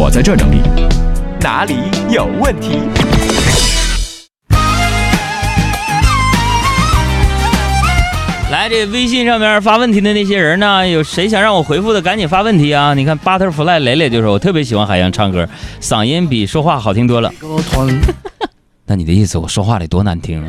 我在这整理，哪里有问题？来，这微信上面发问题的那些人呢？有谁想让我回复的，赶紧发问题啊！你看，Butterfly 磊磊就说，我特别喜欢海洋唱歌，嗓音比说话好听多了。那你的意思，我说话得多难听啊？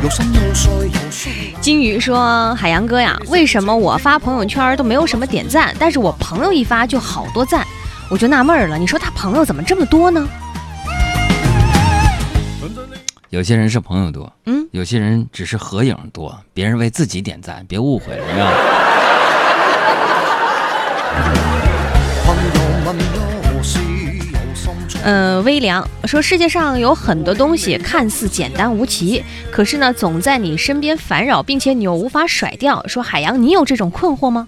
金鱼说：“海洋哥呀，为什么我发朋友圈都没有什么点赞，但是我朋友一发就好多赞？我就纳闷了，你说他朋友怎么这么多呢？”有些人是朋友多，嗯，有些人只是合影多，别人为自己点赞，别误会了，你知道吗？嗯，微凉说世界上有很多东西看似简单无奇，可是呢，总在你身边烦扰，并且你又无法甩掉。说海洋，你有这种困惑吗？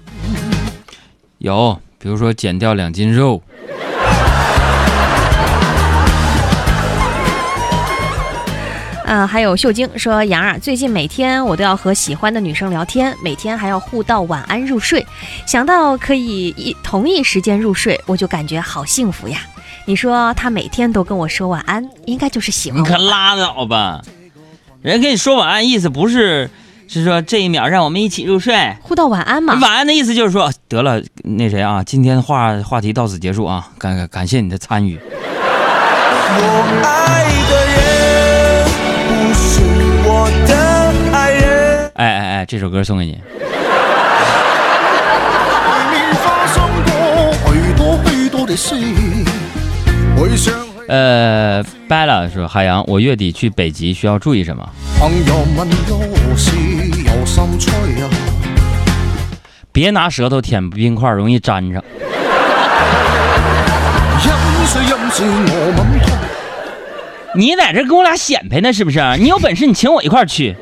有，比如说减掉两斤肉。嗯，还有秀晶说：“杨儿，最近每天我都要和喜欢的女生聊天，每天还要互道晚安入睡。想到可以一同一时间入睡，我就感觉好幸福呀。你说他每天都跟我说晚安，应该就是喜欢我。你可拉倒吧，人跟你说晚安，意思不是是说这一秒让我们一起入睡，互道晚安嘛。晚安的意思就是说，得了，那谁啊，今天话话题到此结束啊，感感感谢你的参与。”哎哎哎，这首歌送给你。呃，Bella 说：“海洋，我月底去北极需要注意什么？”别拿舌头舔冰块，容易粘上。你在这跟我俩显摆呢，是不是？你有本事你请我一块去。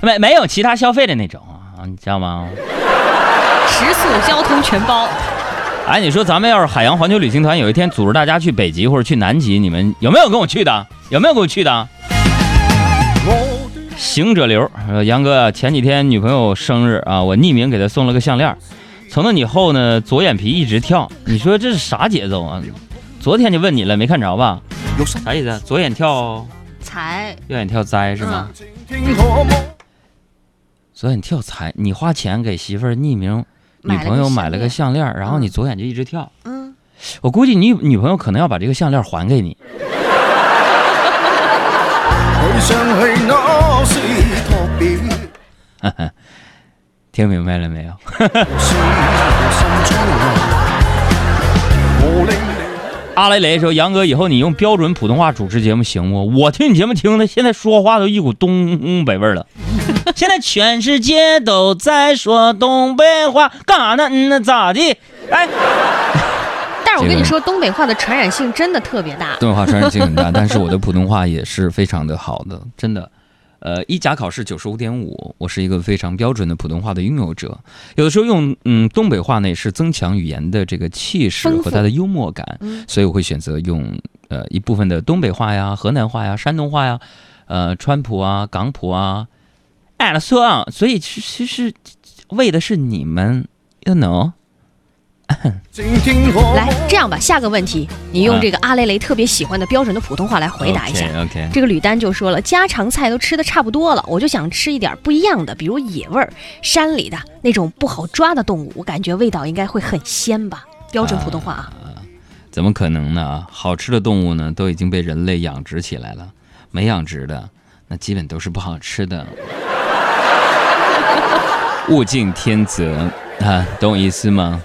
没没有其他消费的那种啊，你知道吗？食宿交通全包。哎，你说咱们要是海洋环球旅行团有一天组织大家去北极或者去南极，你们有没有跟我去的？有没有跟我去的？行者流，杨哥，前几天女朋友生日啊，我匿名给她送了个项链。从那以后呢，左眼皮一直跳，你说这是啥节奏啊？昨天就问你了，没看着吧？啥意思？左眼跳财，右眼跳灾是吗？左眼跳财，你花钱给媳妇儿匿名女朋友买了个项链，然后你左眼就一直跳。嗯，我估计你女朋友可能要把这个项链还给你。哈哈。听明白了没有？阿雷雷说：“杨哥，以后你用标准普通话主持节目行不？我听你节目听的，现在说话都一股东北味儿了。现在全世界都在说东北话，干啥呢？嗯，那咋的？哎，但是我跟你说，东北话的传染性真的特别大。东北话传染性很大，但是我的普通话也是非常的好的，真的。”呃，一甲考试九十五点五，我是一个非常标准的普通话的拥有者。有的时候用嗯东北话呢，是增强语言的这个气势和它的幽默感，所以我会选择用呃一部分的东北话呀、河南话呀、山东话呀、呃川普啊、港普啊。哎，说啊，所以其实为的是你们，you know。来，这样吧，下个问题，你用这个阿雷雷特别喜欢的标准的普通话来回答一下。OK，这个吕丹就说了，家常菜都吃的差不多了，我就想吃一点不一样的，比如野味儿，山里的那种不好抓的动物，我感觉味道应该会很鲜吧？标准普通话啊？怎么可能呢？好吃的动物呢，都已经被人类养殖起来了，没养殖的，那基本都是不好吃的。物竞天择。啊，懂我意思吗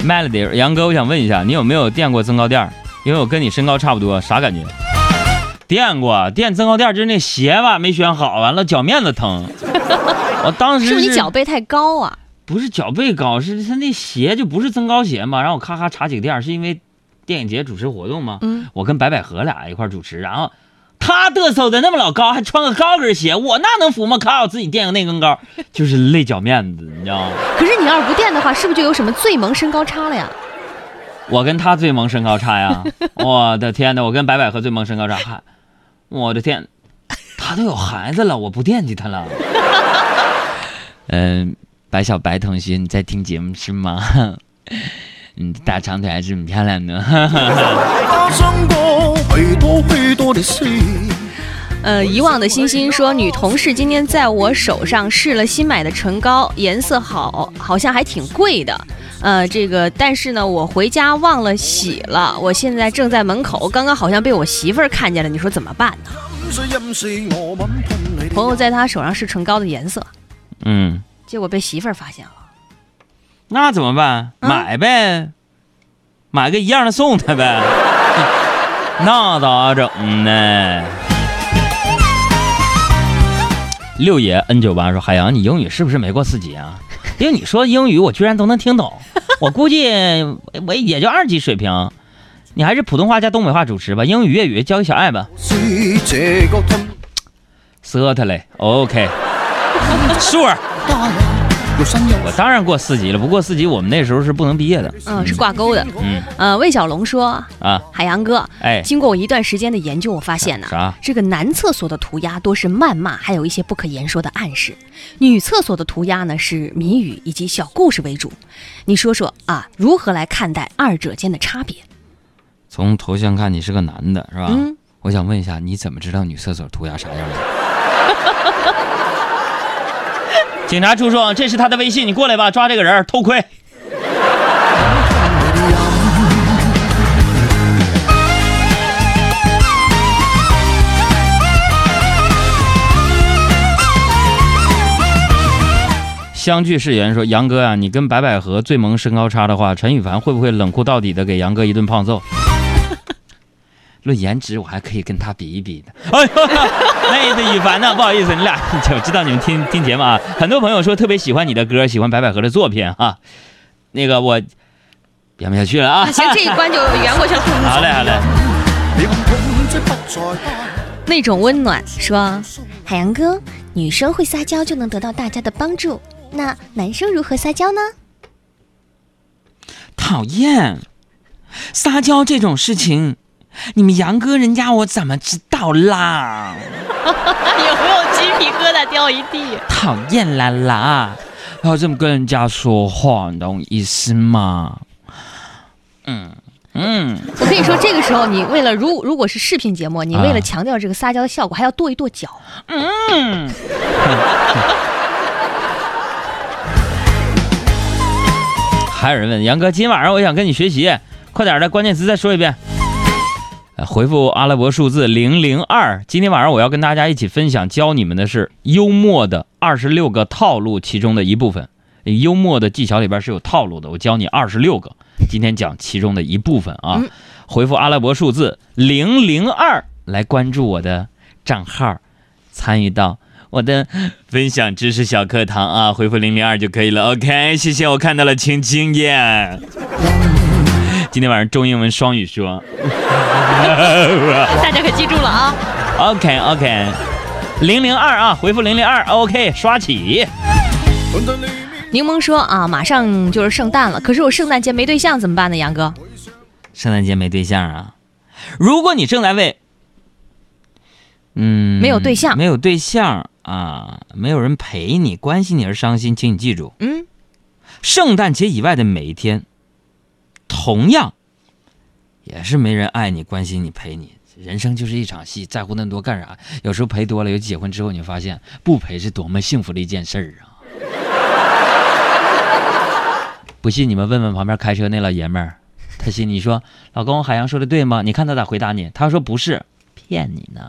？Melody，杨哥，我想问一下，你有没有垫过增高垫？因为我跟你身高差不多，啥感觉？垫过，垫增高垫就是那鞋吧，没选好，完了脚面子疼。我当时是不是你脚背太高啊？不是脚背高，是他那鞋就不是增高鞋嘛。然后我咔咔查几个垫，是因为电影节主持活动嘛。嗯。我跟白百合俩一块主持，然后。他嘚瑟的那么老高，还穿个高跟鞋，我那能服吗？靠，我自己垫个内跟高，就是累脚面子，你知道吗？可是你要是不垫的话，是不是就有什么最萌身高差了呀？我跟他最萌身高差呀！我的天呐，我跟白百合最萌身高差，还，我的天，他都有孩子了，我不惦记他了。嗯，白小白同学，你在听节目是吗？嗯，大长腿还是很漂亮的。呃，以往的星星说，女同事今天在我手上试了新买的唇膏，颜色好，好像还挺贵的。呃，这个，但是呢，我回家忘了洗了，我现在正在门口，刚刚好像被我媳妇儿看见了，你说怎么办呢？朋友在他手上试唇膏的颜色，嗯，结果被媳妇儿发现了。那怎么办？啊买呗，买个一样的送他呗。那咋整呢？六爷 N 九八说：“海洋，你英语是不是没过四级啊？因为你说英语，我居然都能听懂。我估计我也就二级水平。你还是普通话加东北话主持吧，英语、粤语交给小爱吧。瑟他嘞我当然过四级了，不过四级我们那时候是不能毕业的。嗯，是挂钩的。嗯呃，魏小龙说，啊，海洋哥，哎，经过我一段时间的研究，我发现呢，啥？这个男厕所的涂鸦多是谩骂，还有一些不可言说的暗示；女厕所的涂鸦呢是谜语以及小故事为主。你说说啊，如何来看待二者间的差别？从头像看你是个男的，是吧？嗯，我想问一下，你怎么知道女厕所涂鸦啥样的？警察叔叔，这是他的微信，你过来吧，抓这个人偷窥。相聚誓言说：“杨哥啊、你跟白百合最萌身高差的话，陈羽凡会不会冷酷到底的给杨哥一顿胖揍？”论颜值，我还可以跟他比一比的。哎呦，那意思羽凡呢，不好意思，你俩我知道你们听听节目啊，很多朋友说特别喜欢你的歌，喜欢白百合的作品啊。那个我编不下去了啊。行，这一关就圆过去了。好嘞，好嘞。那种温暖说，海洋哥，女生会撒娇就能得到大家的帮助，那男生如何撒娇呢？讨厌，撒娇这种事情，你们杨哥人家我怎么知道啦？有没有鸡皮疙瘩掉一地？讨厌啦啦，要这么跟人家说话，你懂我意思吗？嗯嗯，我跟你说，这个时候你为了如如果是视频节目，你为了啊强调这个撒娇的效果，还要跺一跺脚。嗯。还有人问杨哥，今晚上我想跟你学习，快点的关键词再说一遍。呃回复阿拉伯数字零零二。今天晚上我要跟大家一起分享，教你们的是幽默的二十六个套路其中的一部分。幽默的技巧里边是有套路的，我教你二十六个，今天讲其中的一部分啊。嗯回复阿拉伯数字零零二来关注我的账号，参与到我的分享知识小课堂啊，回复零零二就可以了。OK，谢谢，我看到了青青耶。今天晚上中英文双语说。大家可记住了啊！OK OK，零零二啊，回复零零二，OK，刷起。柠檬说啊，马上就是圣诞了，可是我圣诞节没对象怎么办呢？杨哥，圣诞节没对象啊？如果你正在为，嗯，没有对象没有对象啊，没有人陪你、关心你而伤心，请你记住，嗯，圣诞节以外的每一天，同样也是没人爱你、关心你、陪你。人生就是一场戏，在乎那么多干啥？有时候陪多了，尤其结婚之后，你发现不陪是多么幸福的一件事儿啊！不信你们问问旁边开车那老爷们儿，他心里说：“老公，海洋说的对吗？你看他咋回答你？他说不是，骗你呢。”